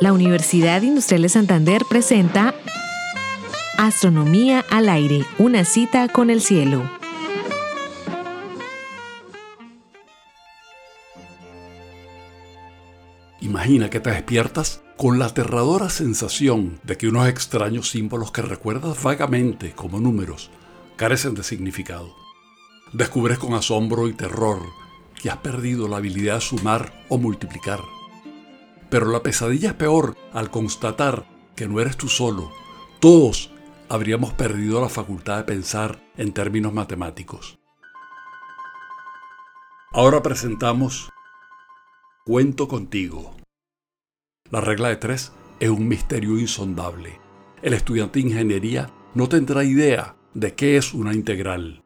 La Universidad Industrial de Santander presenta Astronomía al aire, una cita con el cielo. Imagina que te despiertas con la aterradora sensación de que unos extraños símbolos que recuerdas vagamente como números carecen de significado. Descubres con asombro y terror que has perdido la habilidad de sumar o multiplicar. Pero la pesadilla es peor al constatar que no eres tú solo. Todos habríamos perdido la facultad de pensar en términos matemáticos. Ahora presentamos Cuento contigo. La regla de tres es un misterio insondable. El estudiante de ingeniería no tendrá idea de qué es una integral.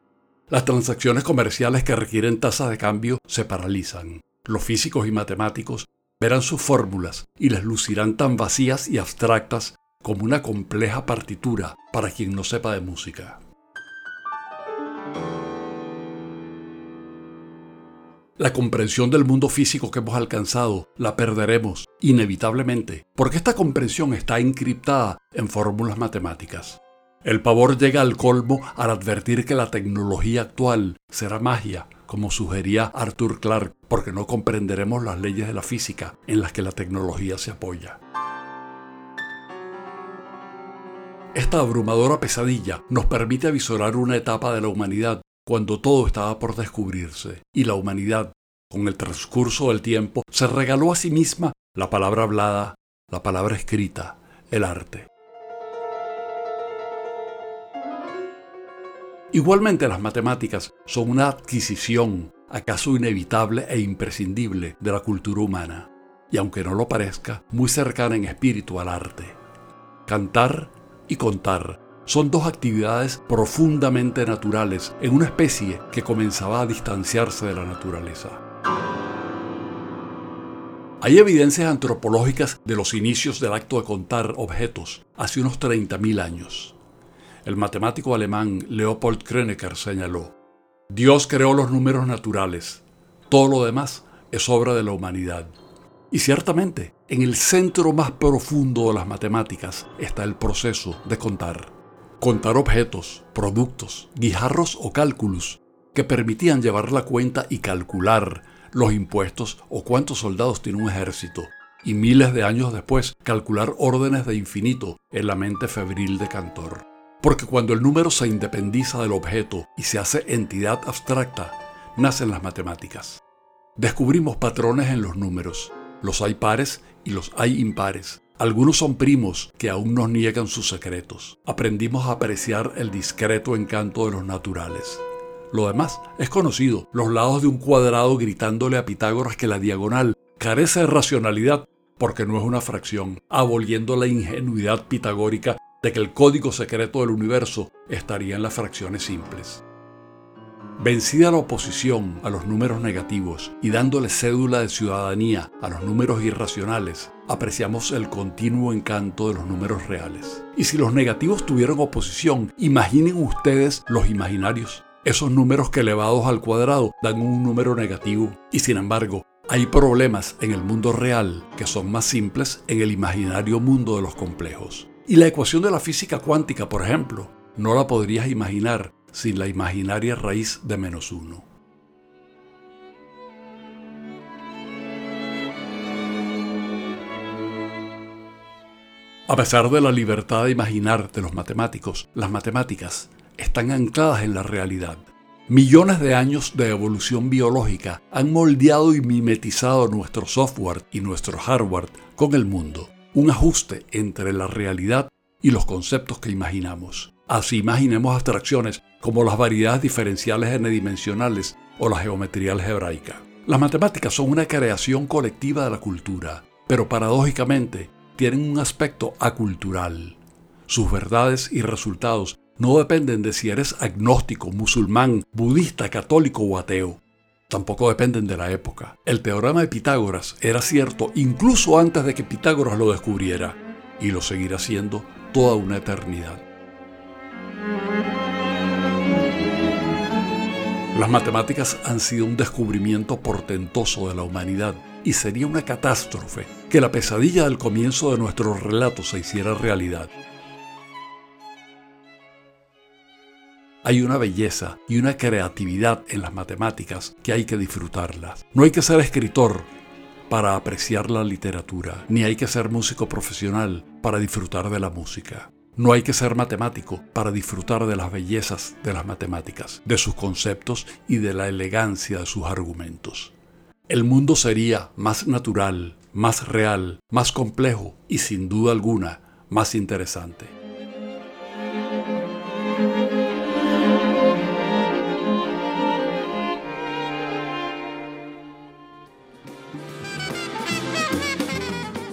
Las transacciones comerciales que requieren tasas de cambio se paralizan. Los físicos y matemáticos verán sus fórmulas y les lucirán tan vacías y abstractas como una compleja partitura para quien no sepa de música. La comprensión del mundo físico que hemos alcanzado la perderemos inevitablemente, porque esta comprensión está encriptada en fórmulas matemáticas. El pavor llega al colmo al advertir que la tecnología actual será magia, como sugería Arthur Clarke, porque no comprenderemos las leyes de la física en las que la tecnología se apoya. Esta abrumadora pesadilla nos permite avisorar una etapa de la humanidad cuando todo estaba por descubrirse y la humanidad, con el transcurso del tiempo, se regaló a sí misma la palabra hablada, la palabra escrita, el arte. Igualmente las matemáticas son una adquisición, acaso inevitable e imprescindible, de la cultura humana, y aunque no lo parezca, muy cercana en espíritu al arte. Cantar y contar son dos actividades profundamente naturales en una especie que comenzaba a distanciarse de la naturaleza. Hay evidencias antropológicas de los inicios del acto de contar objetos hace unos 30.000 años. El matemático alemán Leopold Kronecker señaló, Dios creó los números naturales, todo lo demás es obra de la humanidad. Y ciertamente, en el centro más profundo de las matemáticas está el proceso de contar. Contar objetos, productos, guijarros o cálculos que permitían llevar la cuenta y calcular los impuestos o cuántos soldados tiene un ejército, y miles de años después calcular órdenes de infinito en la mente febril de Cantor. Porque cuando el número se independiza del objeto y se hace entidad abstracta, nacen las matemáticas. Descubrimos patrones en los números. Los hay pares y los hay impares. Algunos son primos que aún nos niegan sus secretos. Aprendimos a apreciar el discreto encanto de los naturales. Lo demás es conocido, los lados de un cuadrado gritándole a Pitágoras que la diagonal carece de racionalidad porque no es una fracción, aboliendo la ingenuidad pitagórica de que el código secreto del universo estaría en las fracciones simples. Vencida la oposición a los números negativos y dándole cédula de ciudadanía a los números irracionales, apreciamos el continuo encanto de los números reales. Y si los negativos tuvieron oposición, imaginen ustedes los imaginarios. Esos números que elevados al cuadrado dan un número negativo. Y sin embargo, hay problemas en el mundo real que son más simples en el imaginario mundo de los complejos. Y la ecuación de la física cuántica, por ejemplo, no la podrías imaginar sin la imaginaria raíz de menos uno. A pesar de la libertad de imaginar de los matemáticos, las matemáticas están ancladas en la realidad. Millones de años de evolución biológica han moldeado y mimetizado nuestro software y nuestro hardware con el mundo, un ajuste entre la realidad y los conceptos que imaginamos. Así imaginemos abstracciones como las variedades diferenciales n-dimensionales o la geometría algebraica. Las matemáticas son una creación colectiva de la cultura, pero paradójicamente tienen un aspecto acultural. Sus verdades y resultados no dependen de si eres agnóstico, musulmán, budista, católico o ateo. Tampoco dependen de la época. El teorema de Pitágoras era cierto incluso antes de que Pitágoras lo descubriera, y lo seguirá siendo toda una eternidad. Las matemáticas han sido un descubrimiento portentoso de la humanidad y sería una catástrofe que la pesadilla del comienzo de nuestro relato se hiciera realidad. Hay una belleza y una creatividad en las matemáticas que hay que disfrutarlas. No hay que ser escritor para apreciar la literatura, ni hay que ser músico profesional para disfrutar de la música. No hay que ser matemático para disfrutar de las bellezas de las matemáticas, de sus conceptos y de la elegancia de sus argumentos. El mundo sería más natural, más real, más complejo y sin duda alguna más interesante.